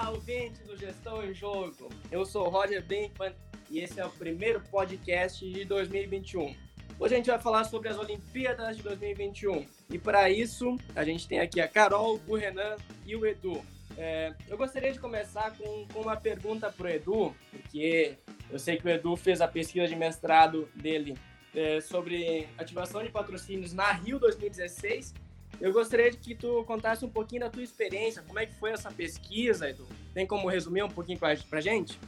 Olá, ouvintes do Gestão em Jogo. Eu sou Roger Brinkman e esse é o primeiro podcast de 2021. Hoje a gente vai falar sobre as Olimpíadas de 2021. E para isso, a gente tem aqui a Carol, o Renan e o Edu. É, eu gostaria de começar com, com uma pergunta para o Edu, porque eu sei que o Edu fez a pesquisa de mestrado dele é, sobre ativação de patrocínios na Rio 2016 eu gostaria que tu contasse um pouquinho da tua experiência, como é que foi essa pesquisa, Edu? Tem como resumir um pouquinho pra gente?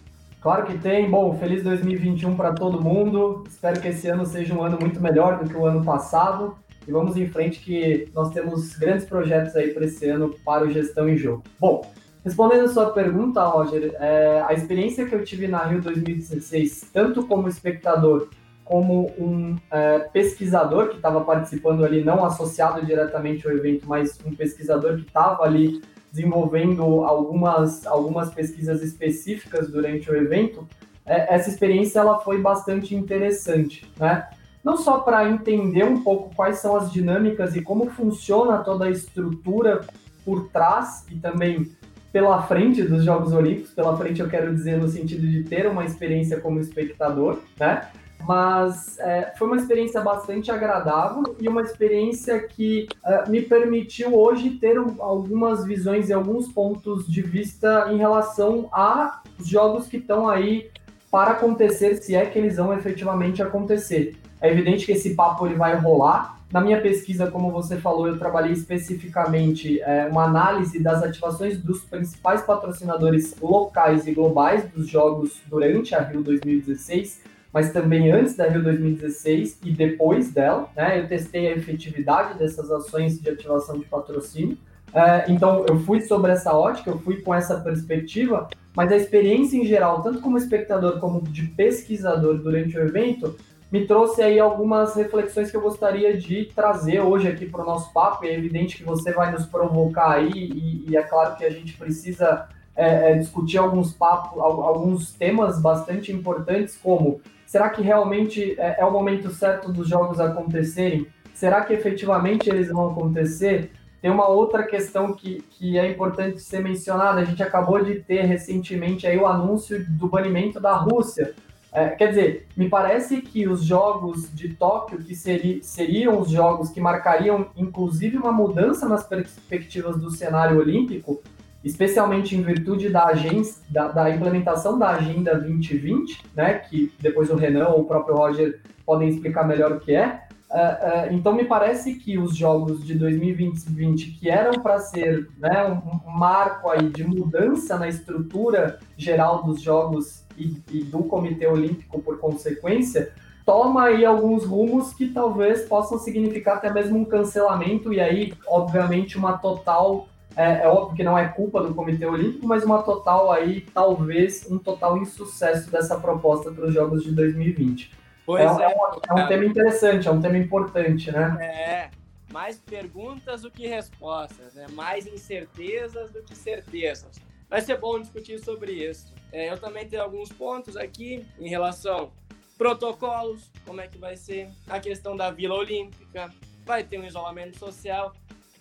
Claro que tem. Bom, feliz 2021 para todo mundo. Espero que esse ano seja um ano muito melhor do que o ano passado. E vamos em frente que nós temos grandes projetos aí para esse ano para o Gestão em Jogo. Bom, respondendo a sua pergunta, Roger, é, a experiência que eu tive na Rio 2016, tanto como espectador como um é, pesquisador que estava participando ali, não associado diretamente ao evento, mas um pesquisador que estava ali desenvolvendo algumas, algumas pesquisas específicas durante o evento, é, essa experiência ela foi bastante interessante, né? Não só para entender um pouco quais são as dinâmicas e como funciona toda a estrutura por trás e também pela frente dos Jogos Olímpicos, pela frente eu quero dizer no sentido de ter uma experiência como espectador, né? Mas é, foi uma experiência bastante agradável e uma experiência que é, me permitiu hoje ter algumas visões e alguns pontos de vista em relação a jogos que estão aí para acontecer, se é que eles vão efetivamente acontecer. É evidente que esse papo ele vai rolar. Na minha pesquisa, como você falou, eu trabalhei especificamente é, uma análise das ativações dos principais patrocinadores locais e globais dos jogos durante a Rio 2016 mas também antes da Rio 2016 e depois dela. Né? Eu testei a efetividade dessas ações de ativação de patrocínio. É, então, eu fui sobre essa ótica, eu fui com essa perspectiva, mas a experiência em geral, tanto como espectador como de pesquisador durante o evento, me trouxe aí algumas reflexões que eu gostaria de trazer hoje aqui para o nosso papo. É evidente que você vai nos provocar aí, e, e é claro que a gente precisa é, é, discutir alguns papos, alguns temas bastante importantes, como Será que realmente é, é o momento certo dos jogos acontecerem? Será que efetivamente eles vão acontecer? Tem uma outra questão que, que é importante ser mencionada. A gente acabou de ter recentemente aí o anúncio do banimento da Rússia. É, quer dizer, me parece que os jogos de Tóquio, que seri, seriam os jogos que marcariam inclusive uma mudança nas perspectivas do cenário olímpico, especialmente em virtude da, agência, da, da, implementação da Agenda 2020, né, que depois o Renan ou o próprio Roger podem explicar melhor o que é. Uh, uh, então, me parece que os jogos de 2020, que eram para ser né, um, marco aí de mudança na estrutura geral dos jogos e, e do Comitê Olímpico por consequência, toma aí alguns rumos que talvez possam significar até mesmo um cancelamento e aí, obviamente, uma total é, é, óbvio que não é culpa do Comitê Olímpico, mas uma total aí, talvez, um total insucesso dessa proposta para os Jogos de 2020. Pois é, é, é, é um tema interessante, é um tema importante, né? É, mais perguntas do que respostas, né? Mais incertezas do que certezas. Vai ser bom discutir sobre isso. É, eu também tenho alguns pontos aqui em relação protocolos, como é que vai ser a questão da Vila Olímpica, vai ter um isolamento social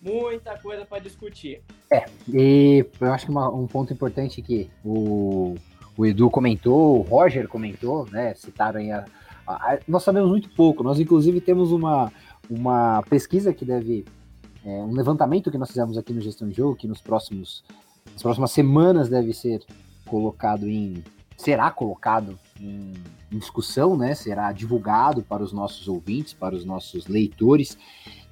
muita coisa para discutir. É, e eu acho que uma, um ponto importante que o, o Edu comentou, o Roger comentou, né? Citaram aí a, a, a, nós sabemos muito pouco. Nós, inclusive, temos uma, uma pesquisa que deve. É, um levantamento que nós fizemos aqui no Gestão de Jogo, que nos próximos, nas próximas semanas deve ser colocado em. será colocado em, em discussão, né? Será divulgado para os nossos ouvintes, para os nossos leitores.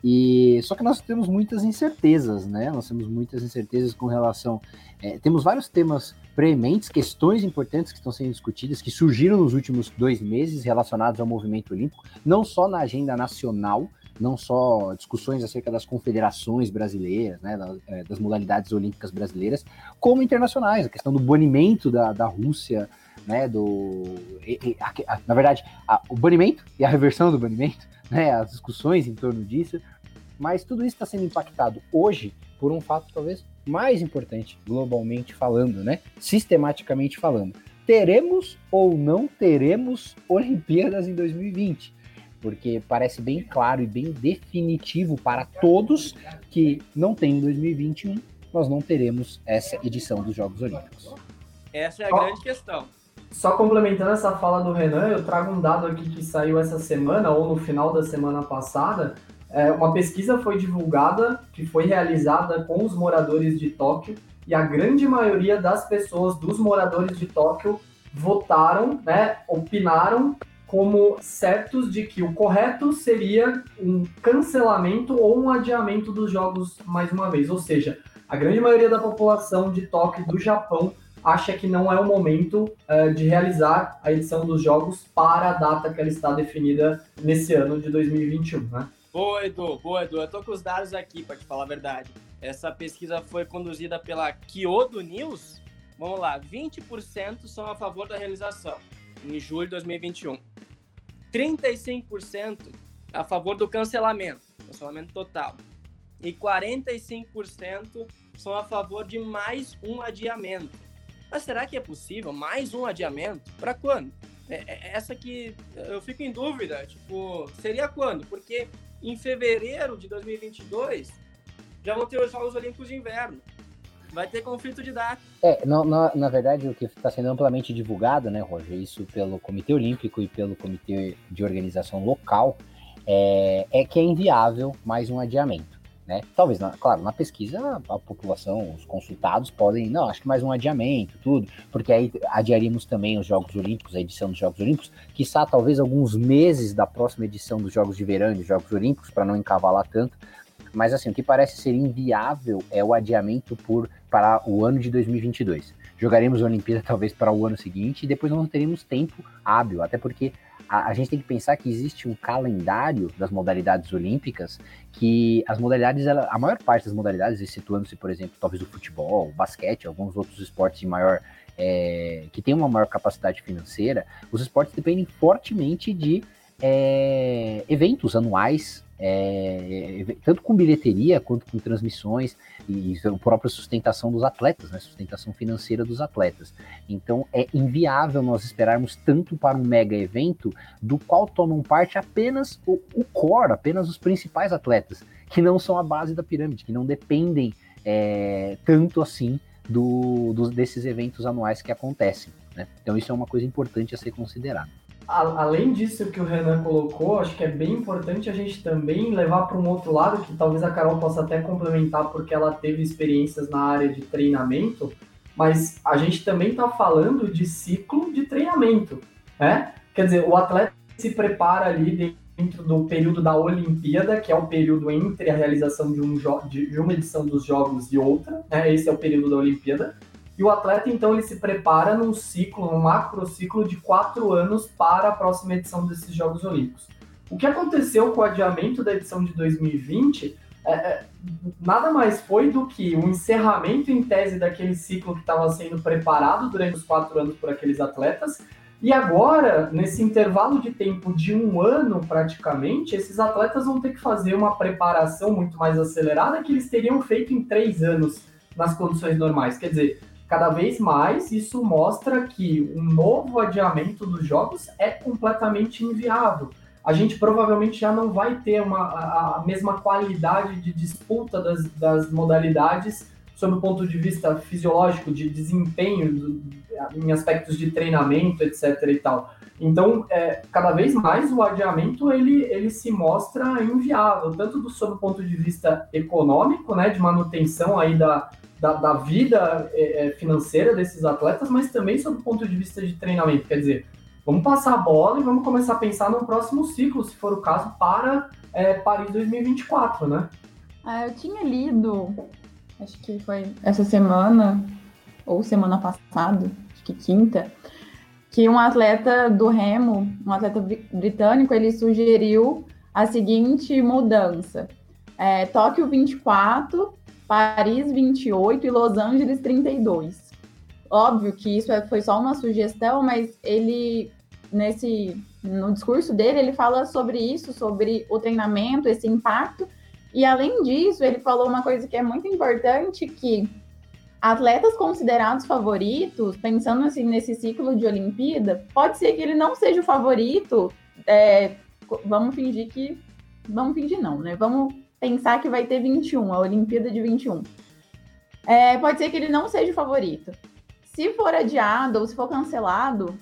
E só que nós temos muitas incertezas, né? Nós temos muitas incertezas com relação. É, temos vários temas prementes, questões importantes que estão sendo discutidas, que surgiram nos últimos dois meses relacionados ao movimento olímpico, não só na agenda nacional, não só discussões acerca das confederações brasileiras, né, das, é, das modalidades olímpicas brasileiras, como internacionais, a questão do banimento da, da Rússia, né, do, e, e, a, a, na verdade, a, o banimento e a reversão do banimento, né, as discussões em torno disso, mas tudo isso está sendo impactado hoje por um fato talvez mais importante, globalmente falando, né, sistematicamente falando. Teremos ou não teremos Olimpíadas em 2020? Porque parece bem claro e bem definitivo para todos que não tem em 2021 nós não teremos essa edição dos Jogos Olímpicos. Essa é a grande questão. Só complementando essa fala do Renan, eu trago um dado aqui que saiu essa semana, ou no final da semana passada. É, uma pesquisa foi divulgada, que foi realizada com os moradores de Tóquio, e a grande maioria das pessoas, dos moradores de Tóquio, votaram, né, opinaram como certos de que o correto seria um cancelamento ou um adiamento dos jogos mais uma vez. Ou seja, a grande maioria da população de Tóquio do Japão acha que não é o momento uh, de realizar a edição dos jogos para a data que ela está definida nesse ano de 2021, né? Boa, Edu, boa, Edu. Eu tô com os dados aqui, para te falar a verdade. Essa pesquisa foi conduzida pela Kyodo News. Vamos lá, 20% são a favor da realização em julho de 2021. 35% a favor do cancelamento, cancelamento total. E 45% são a favor de mais um adiamento. Mas será que é possível mais um adiamento? Para quando? É, é, essa que eu fico em dúvida. Tipo, seria quando? Porque em fevereiro de 2022 já vão ter os Jogos Olímpicos de Inverno. Vai ter conflito de data. É, na, na, na verdade, o que está sendo amplamente divulgado, né, Roger, isso pelo Comitê Olímpico e pelo Comitê de Organização Local, é, é que é inviável mais um adiamento. Né? Talvez, na, claro, na pesquisa a população, os consultados podem, não, acho que mais um adiamento, tudo, porque aí adiaríamos também os Jogos Olímpicos, a edição dos Jogos Olímpicos, quiçá talvez alguns meses da próxima edição dos Jogos de Verão e dos Jogos Olímpicos, para não encavalar tanto. Mas assim, o que parece ser inviável é o adiamento por para o ano de 2022. Jogaremos a Olimpíada talvez para o ano seguinte e depois não teremos tempo hábil, até porque a, a, gente tem que pensar que existe um calendário das modalidades olímpicas que as modalidades, ela, a maior parte das modalidades, situando-se, por exemplo, talvez o futebol, o basquete, alguns outros esportes de maior é, que tem uma maior capacidade financeira, os esportes dependem fortemente de é, eventos anuais é, tanto com bilheteria quanto com transmissões e a própria sustentação dos atletas, né, sustentação financeira dos atletas. Então é inviável nós esperarmos tanto para um mega evento do qual tomam parte apenas o, o core, apenas os principais atletas, que não são a base da pirâmide, que não dependem é, tanto assim do, do, desses eventos anuais que acontecem. Né? Então isso é uma coisa importante a ser considerada além disso que o Renan colocou, acho que é bem importante a gente também levar para um outro lado, que talvez a Carol possa até complementar, porque ela teve experiências na área de treinamento, mas a gente também está falando de ciclo de treinamento, né? Quer dizer, o atleta se prepara ali dentro do período da Olimpíada, que é o período entre a realização de, um de uma edição dos Jogos e outra, né? Esse é o período da Olimpíada. E o atleta, então, ele se prepara num ciclo, num macro ciclo de quatro anos para a próxima edição desses Jogos Olímpicos. O que aconteceu com o adiamento da edição de 2020 é, é, nada mais foi do que o um encerramento em tese daquele ciclo que estava sendo preparado durante os quatro anos por aqueles atletas. E agora, nesse intervalo de tempo de um ano praticamente, esses atletas vão ter que fazer uma preparação muito mais acelerada que eles teriam feito em três anos nas condições normais. Quer dizer, cada vez mais isso mostra que um novo adiamento dos jogos é completamente inviável. A gente provavelmente já não vai ter uma, a, a mesma qualidade de disputa das, das modalidades sob o ponto de vista fisiológico, de desempenho, do, em aspectos de treinamento, etc. e tal. Então, é, cada vez mais o adiamento ele, ele se mostra inviável, tanto do, sob o ponto de vista econômico, né, de manutenção aí da, da, da vida é, é, financeira desses atletas, mas também sob o ponto de vista de treinamento. Quer dizer, vamos passar a bola e vamos começar a pensar no próximo ciclo, se for o caso, para é, Paris 2024, né? Ah, eu tinha lido, acho que foi essa semana, ou semana passada, acho que quinta, que um atleta do remo, um atleta britânico, ele sugeriu a seguinte mudança. É, Tóquio 24 Paris 28 e Los Angeles 32. Óbvio que isso é, foi só uma sugestão, mas ele nesse no discurso dele ele fala sobre isso, sobre o treinamento, esse impacto. E além disso, ele falou uma coisa que é muito importante que atletas considerados favoritos, pensando assim nesse ciclo de Olimpíada, pode ser que ele não seja o favorito. É, vamos fingir que. Vamos fingir não, né? Vamos pensar que vai ter 21, a Olimpíada de 21. é, pode ser que ele não seja o favorito. Se for adiado ou se for cancelado,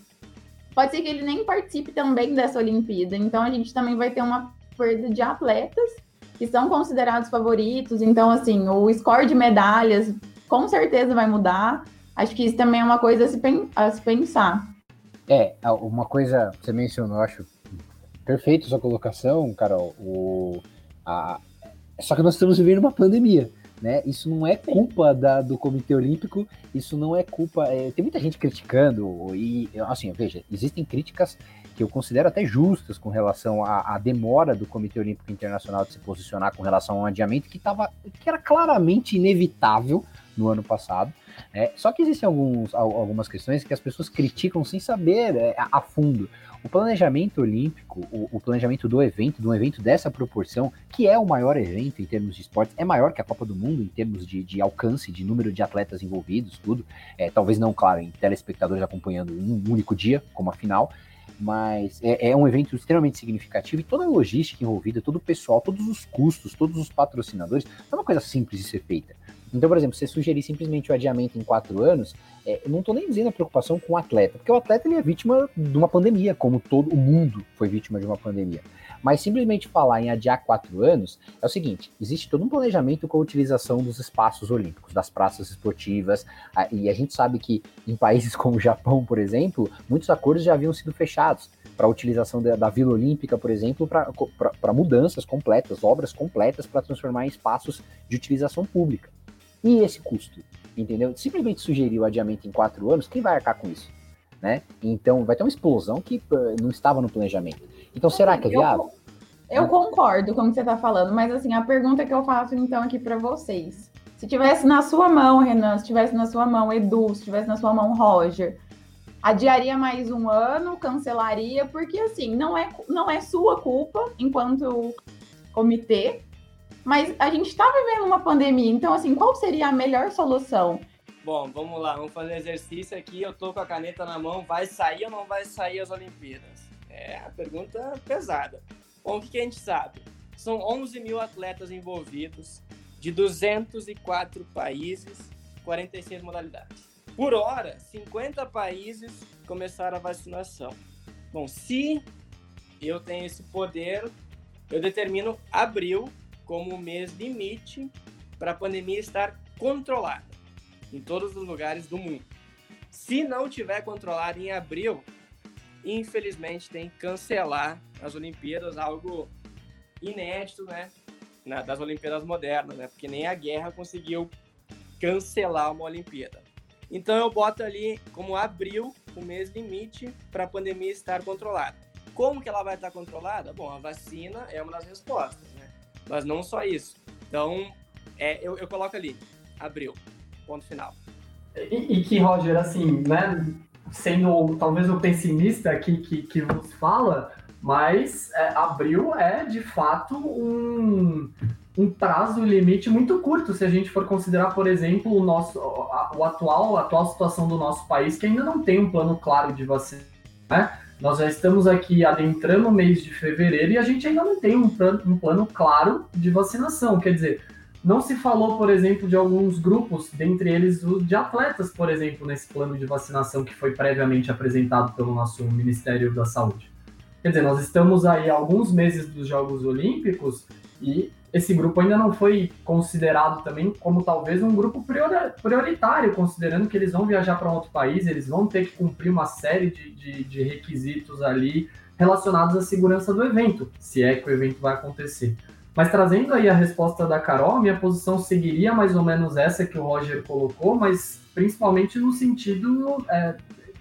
pode ser que ele nem participe também dessa Olimpíada. Então a gente também vai ter uma perda de atletas que são considerados favoritos. Então, assim, o score de medalhas com certeza vai mudar. Acho que isso também é uma coisa a se, a se pensar. É, uma coisa você mencionou, acho perfeito sua colocação, Carol. O, a, só que nós estamos vivendo uma pandemia. Né? Isso não é culpa da, do Comitê Olímpico, isso não é culpa. É, tem muita gente criticando, e assim, veja, existem críticas que eu considero até justas com relação à, à, demora do Comitê Olímpico Internacional de se posicionar com relação a um adiamento que, tava, que era claramente inevitável no ano passado. É, só que existem alguns, algumas questões que as pessoas criticam sem saber é, a fundo. O planejamento olímpico, o, o, planejamento do evento, de um evento dessa proporção, que é o maior evento em termos de esportes, é maior que a Copa do Mundo em termos de, de alcance, de número de atletas envolvidos, tudo. É, talvez não, claro, em telespectadores acompanhando um único dia, como a final, mas é, é, um evento extremamente significativo e toda a logística envolvida, todo o pessoal, todos os custos, todos os patrocinadores, é uma coisa simples de ser feita. Então, por exemplo, você sugerir simplesmente o adiamento em quatro anos, é, eu não estou nem dizendo a preocupação com o atleta, porque o atleta ele é vítima de uma pandemia, como todo o mundo foi vítima de uma pandemia. Mas simplesmente falar em adiar quatro anos é o seguinte: existe todo um planejamento com a utilização dos espaços olímpicos, das praças esportivas, e a gente sabe que em países como o Japão, por exemplo, muitos acordos já haviam sido fechados para a utilização da, da, Vila Olímpica, por exemplo, para mudanças completas, obras completas para transformar em espaços de utilização pública. E esse custo? Entendeu? Simplesmente sugerir o adiamento em quatro anos, quem vai arcar com isso? Né? Então vai ter uma explosão que uh, não estava no planejamento. Então, será que é viável? Eu, eu concordo com o que você está falando, mas assim, a pergunta que eu faço então aqui para vocês. Se tivesse na sua mão, Renan, se tivesse na sua mão, Edu, se tivesse na sua mão, Roger, adiaria mais um ano, cancelaria, porque assim, não é, não é sua culpa enquanto comitê, mas a gente está vivendo uma pandemia, então assim, qual seria a melhor solução? Bom, vamos lá, vamos fazer exercício aqui. Eu tô com a caneta na mão, vai sair ou não vai sair as Olimpíadas? É a pergunta pesada. Bom, o que, que a gente sabe? São 11 mil atletas envolvidos, de 204 países, 46 modalidades. Por hora, 50 países começaram a vacinação. Bom, se eu tenho esse poder, eu determino abril como mês limite para a pandemia estar controlada em todos os lugares do mundo. Se não tiver controlado em abril, infelizmente tem que cancelar as Olimpíadas, algo inédito, né? Na, das Olimpíadas modernas, né? Porque nem a guerra conseguiu cancelar uma Olimpíada. Então eu boto ali como abril, o mês limite para a pandemia estar controlada. Como que ela vai estar controlada? Bom, a vacina é uma das respostas? Mas não só isso. Então, é, eu, eu coloco ali, abril, ponto final. E, e que, Roger, assim, né? sendo talvez o pessimista aqui que, que vos fala, mas é, abril é de fato um, um prazo limite muito curto se a gente for considerar, por exemplo, o nosso a, o atual a atual situação do nosso país que ainda não tem um plano claro de vacina, né? Nós já estamos aqui adentrando o mês de fevereiro e a gente ainda não tem um plano, um plano claro de vacinação. Quer dizer, não se falou, por exemplo, de alguns grupos, dentre eles o de atletas, por exemplo, nesse plano de vacinação que foi previamente apresentado pelo nosso Ministério da Saúde. Quer dizer, nós estamos aí alguns meses dos Jogos Olímpicos e esse grupo ainda não foi considerado também como talvez um grupo prioritário, considerando que eles vão viajar para um outro país, eles vão ter que cumprir uma série de, de, de requisitos ali relacionados à segurança do evento, se é que o evento vai acontecer. Mas trazendo aí a resposta da Carol, minha posição seguiria mais ou menos essa que o Roger colocou, mas principalmente no sentido é,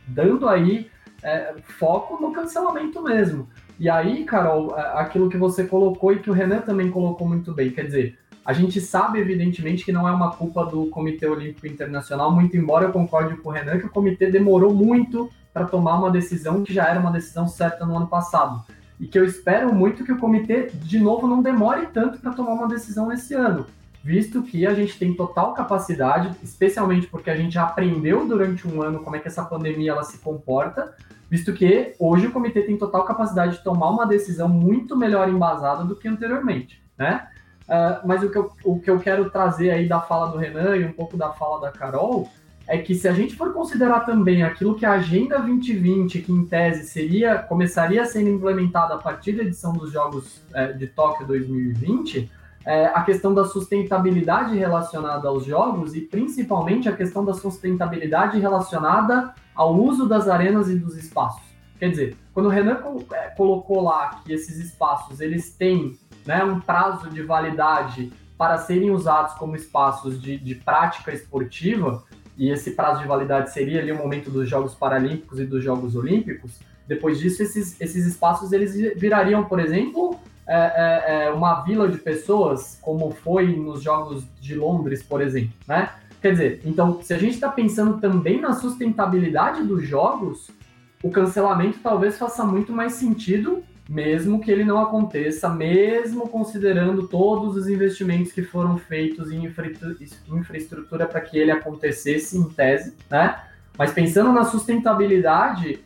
dando aí é, foco no cancelamento mesmo. E aí, Carol, aquilo que você colocou e que o Renan também colocou muito bem, quer dizer, a gente sabe, evidentemente, que não é uma culpa do Comitê Olímpico Internacional, muito embora eu concorde com o Renan que o comitê demorou muito para tomar uma decisão que já era uma decisão certa no ano passado. E que eu espero muito que o comitê, de novo, não demore tanto para tomar uma decisão nesse ano, visto que a gente tem total capacidade, especialmente porque a gente aprendeu durante um ano como é que essa pandemia ela se comporta, visto que hoje o comitê tem total capacidade de tomar uma decisão muito melhor embasada do que anteriormente, né? Uh, mas o que, eu, o que eu quero trazer aí da fala do Renan e um pouco da fala da Carol é que se a gente for considerar também aquilo que a Agenda 2020, que em tese seria começaria a ser implementada a partir da edição dos Jogos é, de Tóquio 2020, é, a questão da sustentabilidade relacionada aos jogos e principalmente a questão da sustentabilidade relacionada ao uso das arenas e dos espaços. Quer dizer, quando o Renan é, colocou lá que esses espaços eles têm né, um prazo de validade para serem usados como espaços de, de prática esportiva, e esse prazo de validade seria ali o momento dos Jogos Paralímpicos e dos Jogos Olímpicos, depois disso esses, esses espaços eles virariam, por exemplo, é, é, uma vila de pessoas, como foi nos Jogos de Londres, por exemplo, né? Quer dizer, então, se a gente está pensando também na sustentabilidade dos jogos, o cancelamento talvez faça muito mais sentido, mesmo que ele não aconteça, mesmo considerando todos os investimentos que foram feitos em infraestrutura para que ele acontecesse em tese, né? Mas pensando na sustentabilidade,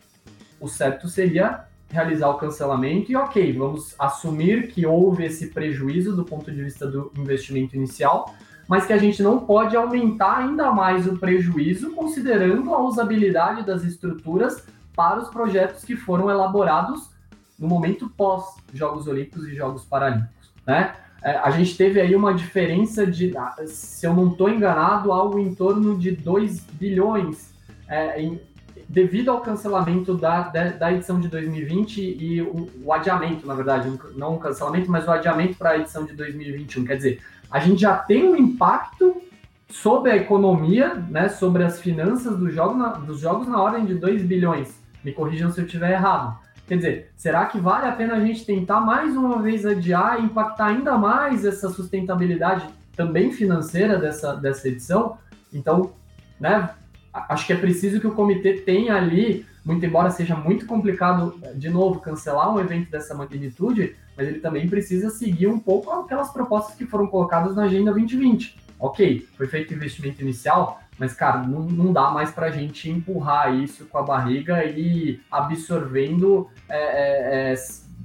o certo seria realizar o cancelamento e ok, vamos assumir que houve esse prejuízo do ponto de vista do investimento inicial, mas que a gente não pode aumentar ainda mais o prejuízo considerando a usabilidade das estruturas para os projetos que foram elaborados no momento pós Jogos Olímpicos e Jogos Paralímpicos, né? É, a gente teve aí uma diferença de, se eu não estou enganado, algo em torno de 2 bilhões é, em, devido ao cancelamento da, da, edição de 2020 e o, o, adiamento, na verdade, não o cancelamento, mas o adiamento para a edição de 2021. Quer dizer, a gente já tem um impacto sobre a economia, né, sobre as finanças do jogo na, dos jogos na ordem de 2 bilhões. Me corrijam se eu estiver errado. Quer dizer, será que vale a pena a gente tentar mais uma vez adiar e impactar ainda mais essa sustentabilidade também financeira dessa, dessa edição? Então, né, acho que é preciso que o comitê tenha ali, muito embora seja muito complicado, de novo, cancelar um evento dessa magnitude, mas ele também precisa seguir um pouco aquelas propostas que foram colocadas na Agenda 2020. Ok, foi feito investimento inicial, mas, cara, não, não dá mais para a gente empurrar isso com a barriga e absorvendo é, é,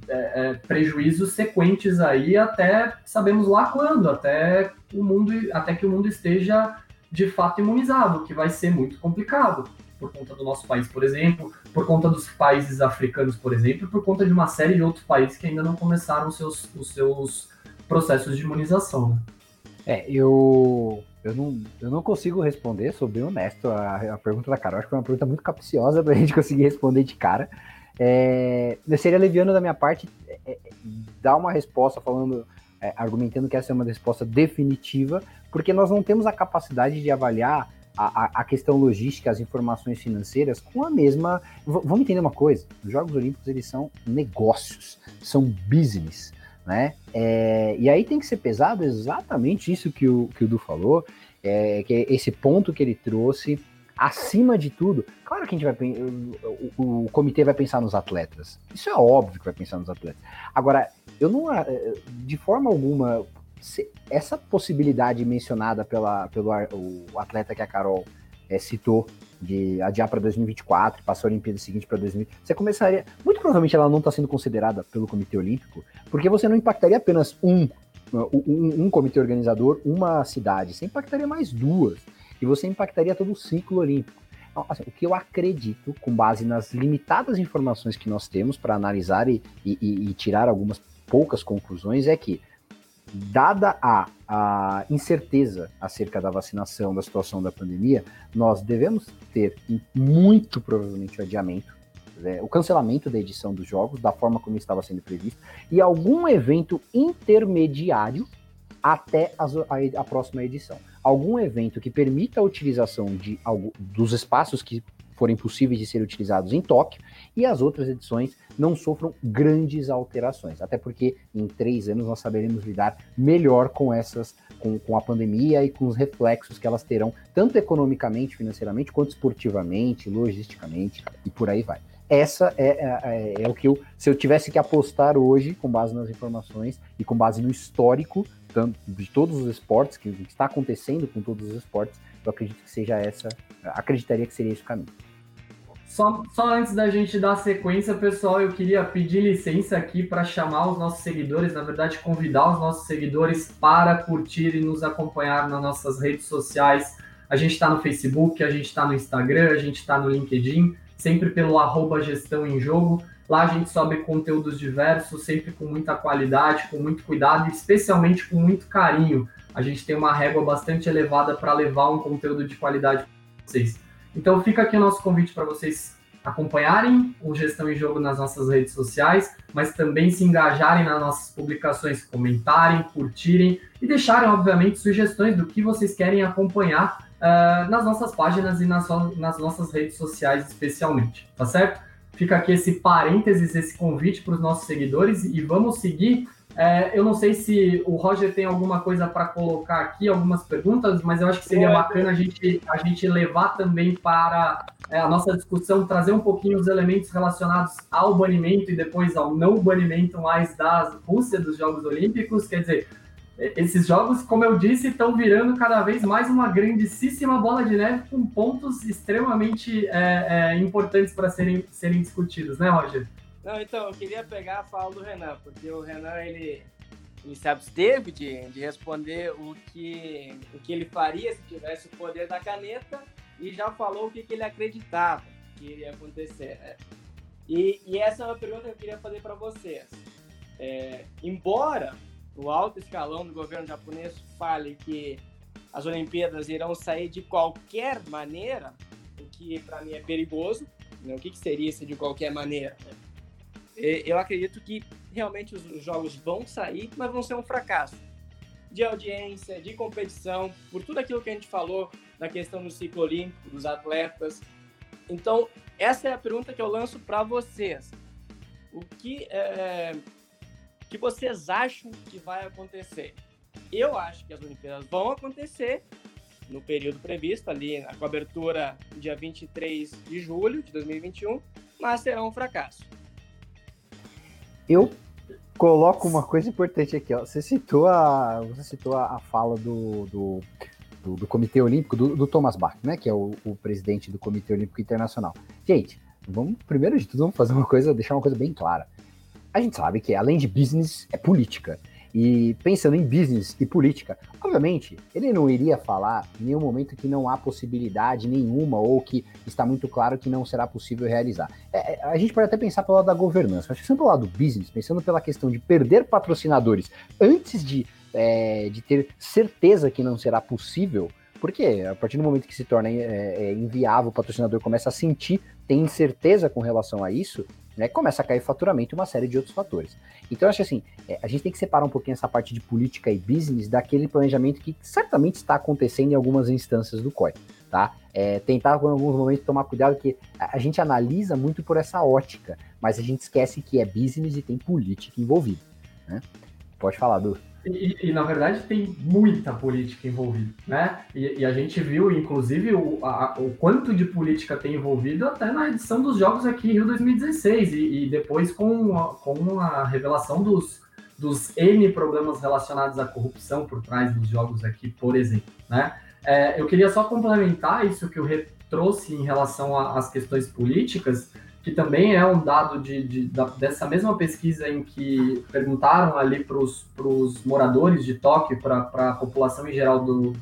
é, prejuízos sequentes aí até sabemos lá quando, até o mundo, até que o mundo esteja de fato imunizado, que vai ser muito complicado por conta do nosso país, por exemplo, por conta dos países africanos, por exemplo, por conta de uma série de outros países que ainda não começaram os seus, os seus processos de imunização. Né? É, eu, eu, não, eu não consigo responder, sou bem honesto, a, a pergunta da Carol, acho que foi uma pergunta muito capciosa para a gente conseguir responder de cara. É, seria leviano da minha parte é, é, dar uma resposta falando, é, argumentando que essa é uma resposta definitiva, porque nós não temos a capacidade de avaliar a, a, questão logística, as informações financeiras com a mesma. V vamos entender uma coisa: os Jogos Olímpicos eles são negócios, são business, né? É, e aí tem que ser pesado exatamente isso que o, que o Du falou, é, que é esse ponto que ele trouxe. Acima de tudo, claro que a gente vai o, o, o comitê vai pensar nos atletas. Isso é óbvio que vai pensar nos atletas. Agora, eu não de forma alguma essa possibilidade mencionada pela, pelo o atleta que a Carol é, citou, de adiar para 2024 e passar a Olimpíada seguinte para 2020, você começaria. Muito provavelmente ela não está sendo considerada pelo Comitê Olímpico, porque você não impactaria apenas um, um, um comitê organizador, uma cidade, você impactaria mais duas, e você impactaria todo o ciclo olímpico. Então, assim, o que eu acredito, com base nas limitadas informações que nós temos para analisar e, e, e tirar algumas poucas conclusões, é que dada a, a incerteza acerca da vacinação, da situação da pandemia, nós devemos ter muito provavelmente o adiamento, né, o cancelamento da edição dos jogos, da forma como estava sendo previsto, e algum evento intermediário até a, a, a próxima edição. Algum evento que permita a utilização de, dos espaços que forem possíveis de serem utilizados em Tóquio e as outras edições não sofram grandes alterações, até porque em três anos nós saberemos lidar melhor com essas, com, com a pandemia e com os reflexos que elas terão, tanto economicamente, financeiramente, quanto esportivamente, logisticamente e por aí vai. Essa é, é, é, é o que eu, se eu tivesse que apostar hoje, com base nas informações e com base no histórico de todos os esportes, que está acontecendo com todos os esportes, eu acredito que seja essa, acreditaria que seria esse o caminho. Só, só antes da gente dar sequência, pessoal, eu queria pedir licença aqui para chamar os nossos seguidores, na verdade, convidar os nossos seguidores para curtir e nos acompanhar nas nossas redes sociais. A gente está no Facebook, a gente está no Instagram, a gente está no LinkedIn, sempre pelo arroba gestão em jogo. Lá a gente sobe conteúdos diversos, sempre com muita qualidade, com muito cuidado e especialmente com muito carinho. A gente tem uma régua bastante elevada para levar um conteúdo de qualidade para vocês. Então fica aqui o nosso convite para vocês acompanharem o Gestão em Jogo nas nossas redes sociais, mas também se engajarem nas nossas publicações, comentarem, curtirem e deixarem, obviamente, sugestões do que vocês querem acompanhar uh, nas nossas páginas e nas, nas nossas redes sociais, especialmente, tá certo? Fica aqui esse parênteses, esse convite para os nossos seguidores e vamos seguir. É, eu não sei se o Roger tem alguma coisa para colocar aqui, algumas perguntas, mas eu acho que seria bacana a gente, a gente levar também para é, a nossa discussão, trazer um pouquinho os elementos relacionados ao banimento e depois ao não banimento mais da Rússia dos Jogos Olímpicos. Quer dizer, esses jogos, como eu disse, estão virando cada vez mais uma grandíssima bola de neve com pontos extremamente é, é, importantes para serem, serem discutidos, né, Roger? Não, então, eu queria pegar a fala do Renan, porque o Renan, ele, ele se absteve de, de responder o que, o que ele faria se tivesse o poder da caneta e já falou o que, que ele acreditava que iria acontecer, né? E, e essa é uma pergunta que eu queria fazer para vocês. É, embora o alto escalão do governo japonês fale que as Olimpíadas irão sair de qualquer maneira, o que para mim é perigoso. Né? O que, que seria isso de qualquer maneira? Eu acredito que realmente os jogos vão sair, mas vão ser um fracasso de audiência, de competição, por tudo aquilo que a gente falou na questão do ciclo olímpico, dos atletas. Então, essa é a pergunta que eu lanço para vocês. O que é, que vocês acham que vai acontecer? Eu acho que as Olimpíadas vão acontecer no período previsto, ali na cobertura dia 23 de julho de 2021, mas será um fracasso. Eu coloco uma coisa importante aqui, ó. Você citou a, você citou a, fala do, do, do, do Comitê Olímpico, do, do, Thomas Bach, né? Que é o, o presidente do Comitê Olímpico Internacional. Gente, vamos, primeiro de tudo, vamos fazer uma coisa, deixar uma coisa bem clara a gente sabe que além de business, é política. E pensando em business e política, obviamente, ele não iria falar em nenhum momento que não há possibilidade nenhuma ou que está muito claro que não será possível realizar. É, é a gente pode até pensar pelo lado da governança, mas pensando pelo lado do business, pensando pela questão de perder patrocinadores antes de, é, de ter certeza que não será possível, porque a partir do momento que se torna é, é, inviável, o patrocinador começa a sentir, tem incerteza com relação a isso, né, começa a cair faturamento e uma série de outros fatores. Então, acho assim, é, a gente tem que separar um pouquinho essa parte de política e business daquele planejamento que certamente está acontecendo em algumas instâncias do COI, tá? É, tentar, em alguns momentos, tomar cuidado, que a, a gente analisa muito por essa ótica, mas a gente esquece que é business e tem política envolvida, né? Pode falar, Du. E, e, na verdade tem muita política envolvida, né? E, e a gente viu, inclusive, o, a, o quanto de política tem envolvido até na edição dos jogos aqui em Rio 2016 e, e depois com a, com a revelação dos, dos N problemas relacionados à corrupção por trás dos jogos aqui, por exemplo, né? É, eu queria só complementar isso que o Rê trouxe em relação às questões políticas, que também é um dado de, de da, dessa mesma pesquisa em que perguntaram ali para os moradores de Tóquio, para a população em geral do,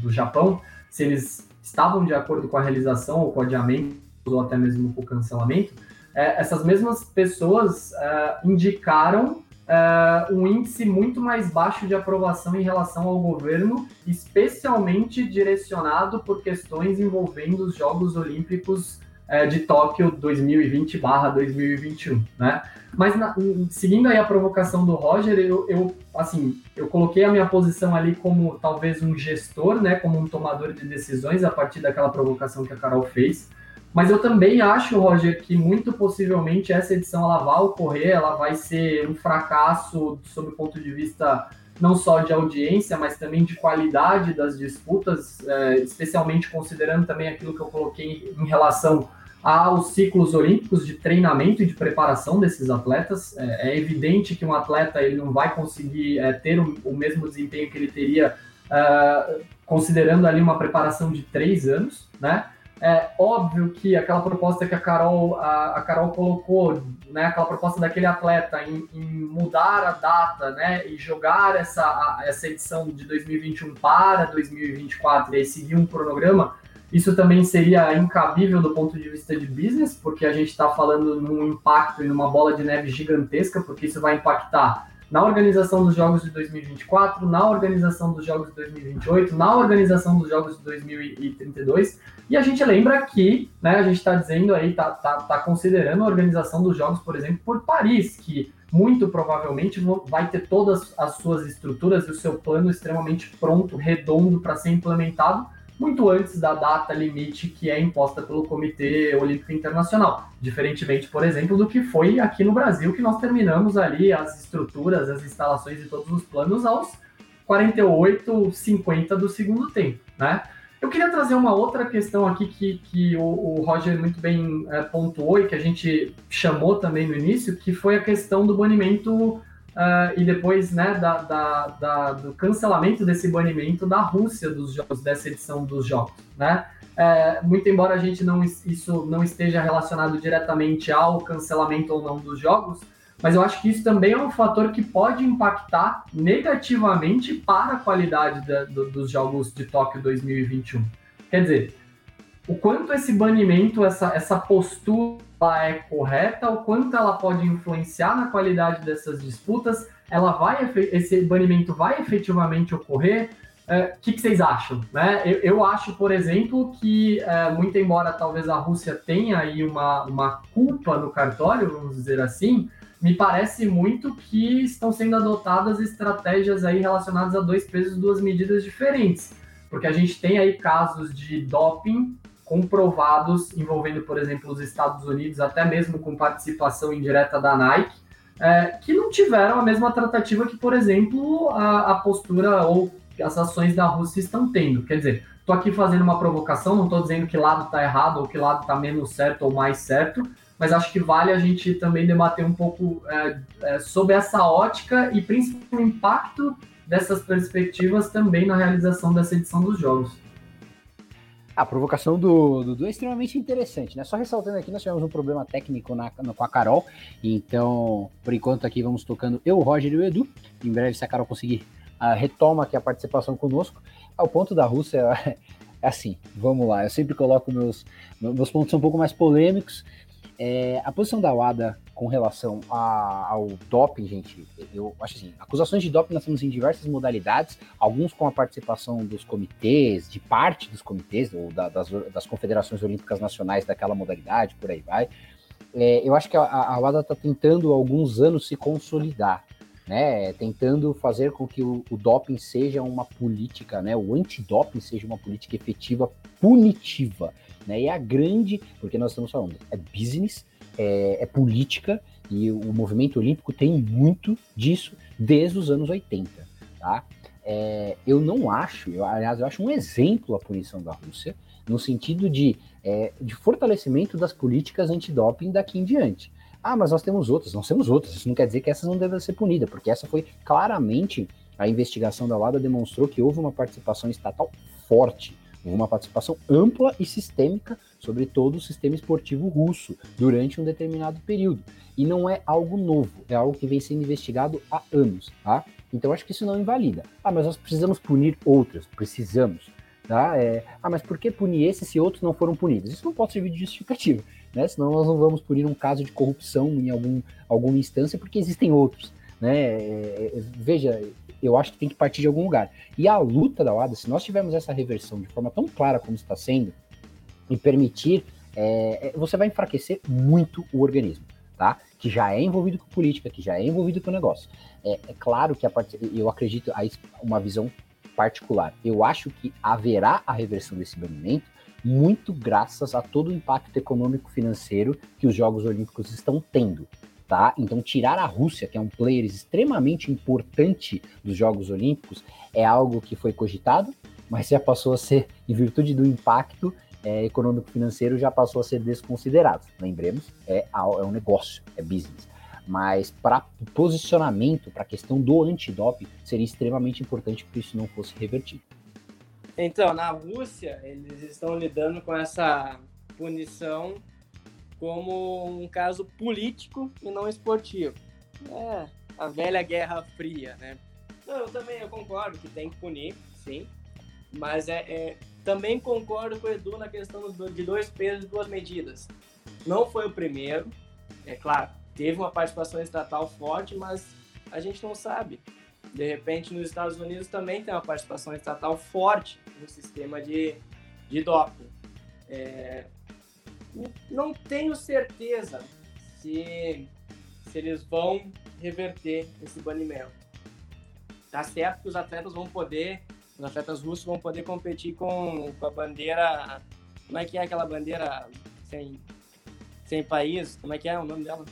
do Japão, se eles estavam de acordo com a realização ou com o adiamento ou até mesmo com o cancelamento, é, essas mesmas pessoas é, indicaram é, um índice muito mais baixo de aprovação em relação ao governo, especialmente direcionado por questões envolvendo os Jogos Olímpicos é, de Tóquio 2020/2021, né? Mas na, seguindo aí a provocação do Roger, eu, eu, assim, eu coloquei a minha posição ali como talvez um gestor, né, como um tomador de decisões a partir daquela provocação que a Carol fez. Mas eu também acho, Roger, que muito possivelmente essa edição ela vai ocorrer, ela vai ser um fracasso sob o ponto de vista não só de audiência, mas também de qualidade das disputas, é, especialmente considerando também aquilo que eu coloquei em relação aos ciclos olímpicos de treinamento e de preparação desses atletas. É, é evidente que um atleta ele não vai conseguir é, ter o, mesmo desempenho que ele teria considerando ali uma preparação de três anos, né? É óbvio que aquela proposta que a Carol, a, a Carol colocou, né, aquela proposta daquele atleta em, em, mudar a data né, e jogar essa, a, essa edição de 2021 para 2024 e aí seguir um cronograma, isso também seria incabível do ponto de vista de business, porque a gente está falando num impacto e numa bola de neve gigantesca, porque isso vai impactar na organização dos jogos de 2024, na organização dos jogos de 2028, na organização dos jogos de 2032. E a gente lembra que, né, a gente está dizendo aí, está tá, tá considerando a organização dos jogos, por exemplo, por Paris, que muito provavelmente vai ter todas as suas estruturas e o seu plano extremamente pronto, redondo para ser implementado muito antes da data limite que é imposta pelo Comitê Olímpico Internacional. Diferentemente, por exemplo, do que foi aqui no Brasil, que nós terminamos ali as estruturas, as instalações e todos os planos aos 48, 50 do segundo tempo, né? Eu queria trazer uma outra questão aqui que, que o, o Roger muito bem é, pontuou e que a gente chamou também no início, que foi a questão do banimento Uh, e depois né, da, da, da, do cancelamento desse banimento da Rússia dos jogos, dessa edição dos jogos. Né? É, muito embora a gente não, isso não esteja relacionado diretamente ao cancelamento ou não dos jogos, mas eu acho que isso também é um fator que pode impactar negativamente para a qualidade da, do, dos jogos de Tóquio 2021. Quer dizer, o quanto esse banimento, essa, essa postura é correta, o quanto ela pode influenciar na qualidade dessas disputas, ela vai esse banimento vai efetivamente ocorrer. O é, que, que, vocês acham? Né? Eu, eu, acho, por exemplo, que é, muito embora talvez a Rússia tenha aí uma, uma culpa no cartório, vamos dizer assim, me parece muito que estão sendo adotadas estratégias aí relacionadas a dois pesos, duas medidas diferentes. Porque a gente tem aí casos de doping comprovados envolvendo, por exemplo, os Estados Unidos, até mesmo com participação indireta da Nike, é, que não tiveram a mesma tratativa que, por exemplo, a, a, postura ou as ações da Rússia estão tendo. Quer dizer, estou aqui fazendo uma provocação, não estou dizendo que lado está errado ou que lado está menos certo ou mais certo, mas acho que vale a gente também debater um pouco é, é, sobre essa ótica e principalmente o impacto dessas perspectivas também na realização dessa edição dos jogos. A provocação do Dudu é extremamente interessante, né? Só ressaltando aqui, nós tivemos um problema técnico na, na, com a Carol, então, por enquanto aqui vamos tocando eu, o Roger e o Edu. Em breve, se a Carol conseguir, uh, retoma aqui a participação conosco. Ao ponto da Rússia, é assim, vamos lá, eu sempre coloco meus, meus pontos um pouco mais polêmicos, é, a posição da WADA com relação a, ao doping, gente, eu acho assim, acusações de doping nós temos em diversas modalidades, alguns com a participação dos comitês, de parte dos comitês, ou da, das, das, confederações olímpicas nacionais daquela modalidade, por aí vai. É, eu acho que a, a WADA está tentando há alguns anos se consolidar, né, tentando fazer com que o, o, doping seja uma política, né, o antidoping seja uma política efetiva punitiva, né, e é a grande, porque nós estamos falando, é business, é, é política, e o movimento olímpico tem muito disso desde os anos 80, tá? É, eu não acho, eu, aliás, eu acho um exemplo a punição da Rússia, no sentido de, é, de fortalecimento das políticas antidoping daqui em diante. Ah, mas nós temos outras, nós temos outras. Isso não quer dizer que essas não devem ser punidas, porque essa foi claramente a investigação da WADA demonstrou que houve uma participação estatal forte, uma participação ampla e sistêmica sobre todo o sistema esportivo russo durante um determinado período. E não é algo novo, é algo que vem sendo investigado há anos, tá? Então acho que isso não invalida. Ah, mas nós precisamos punir outras, precisamos. Tá? É, ah, mas por que punir esses se outros não foram punidos? Isso não pode servir de justificativa né? Senão nós não vamos punir um caso de corrupção em algum, alguma instância, porque existem outros, né? É, é, veja, eu acho que tem que partir de algum lugar. E a luta da UADA, se nós tivermos essa reversão de forma tão clara como está sendo, e permitir, é, é, você vai enfraquecer muito o organismo, tá? Que já é envolvido com política, que já é envolvido com negócio. É, é claro que a part... eu acredito, aí uma visão particular. Eu acho que haverá a reversão desse banimento muito graças a todo o impacto econômico financeiro que os Jogos Olímpicos estão tendo. Tá? Então, tirar a Rússia, que é um player extremamente importante dos Jogos Olímpicos, é algo que foi cogitado, mas já passou a ser, em virtude do impacto é, econômico-financeiro, já passou a ser desconsiderado. Lembremos, é, é um negócio, é business. Mas para posicionamento, para a questão do antidoping, seria extremamente importante que isso não fosse revertido. Então, na Rússia, eles estão lidando com essa punição como um caso político e não esportivo. É a velha Guerra Fria, né? Não, eu também eu concordo que tem que punir, sim, mas é, é também concordo com o Edu na questão de dois pesos e duas medidas. Não foi o primeiro, é claro, teve uma participação estatal forte, mas a gente não sabe. De repente, nos Estados Unidos também tem uma participação estatal forte no sistema de, de doping. É, não tenho certeza se, se eles vão reverter esse banimento. Tá certo que os atletas vão poder, os atletas russos vão poder competir com, com a bandeira. Como é que é aquela bandeira sem, sem país? Como é que é o nome dela?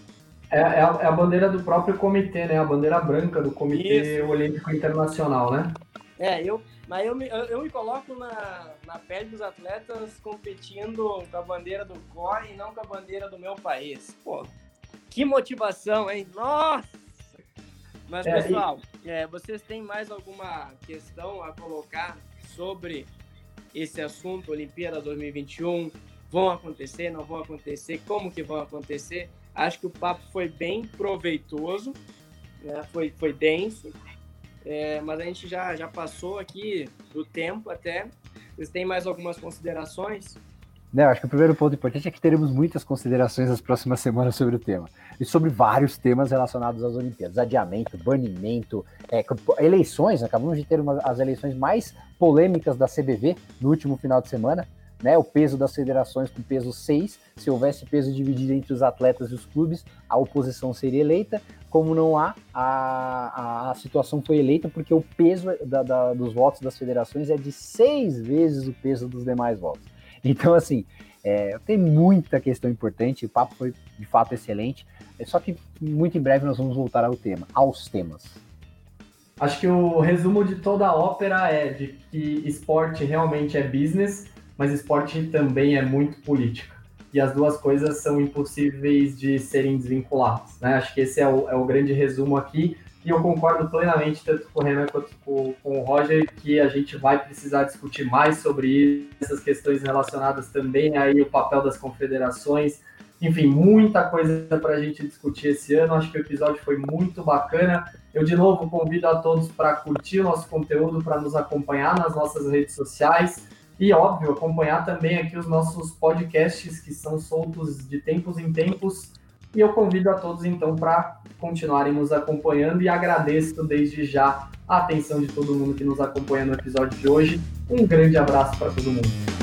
É, é, a, é a bandeira do próprio comitê, né? A bandeira branca do Comitê Isso. Olímpico Internacional, né? É, eu, mas eu me, eu, eu me coloco na, na pele dos atletas competindo com a bandeira do COI e não com a bandeira do meu país. Pô, que motivação, hein? Nossa! Mas, é, pessoal, é, vocês têm mais alguma questão a colocar sobre esse assunto, Olimpíada 2021? Vão acontecer, não vão acontecer? Como que vão acontecer? Acho que o papo foi bem proveitoso, né? foi, foi denso. É, mas a gente já, já passou aqui do tempo até. Vocês têm mais algumas considerações? Não, acho que o primeiro ponto importante é que teremos muitas considerações nas próximas semanas sobre o tema. E sobre vários temas relacionados às Olimpíadas. Adiamento, banimento, é, eleições. Acabamos de ter uma, as eleições mais polêmicas da CBV no último final de semana né, o peso das federações com peso 6. Se houvesse peso dividido entre os atletas e os clubes, a oposição seria eleita. Como não há, a, a, situação foi eleita porque o peso da, da, dos votos das federações é de seis vezes o peso dos demais votos. Então, assim, é, tem muita questão importante, o papo foi de fato excelente. É só que muito em breve nós vamos voltar ao tema, aos temas. Acho que o resumo de toda a ópera é de que esporte realmente é business mas esporte também é muito política. E as duas coisas são impossíveis de serem desvinculadas. Né? Acho que esse é o, é o grande resumo aqui. E eu concordo plenamente, tanto com o Renan quanto com, com o Roger, que a gente vai precisar discutir mais sobre essas questões relacionadas também aí o papel das confederações. Enfim, muita coisa para a gente discutir esse ano. Acho que o episódio foi muito bacana. Eu, de novo, convido a todos para curtir o nosso conteúdo, para nos acompanhar nas nossas redes sociais. E, óbvio, acompanhar também aqui os nossos podcasts que são soltos de tempos em tempos. E eu convido a todos, então, para continuarem nos acompanhando e agradeço desde já a atenção de todo mundo que nos acompanha no episódio de hoje. Um grande abraço para todo mundo.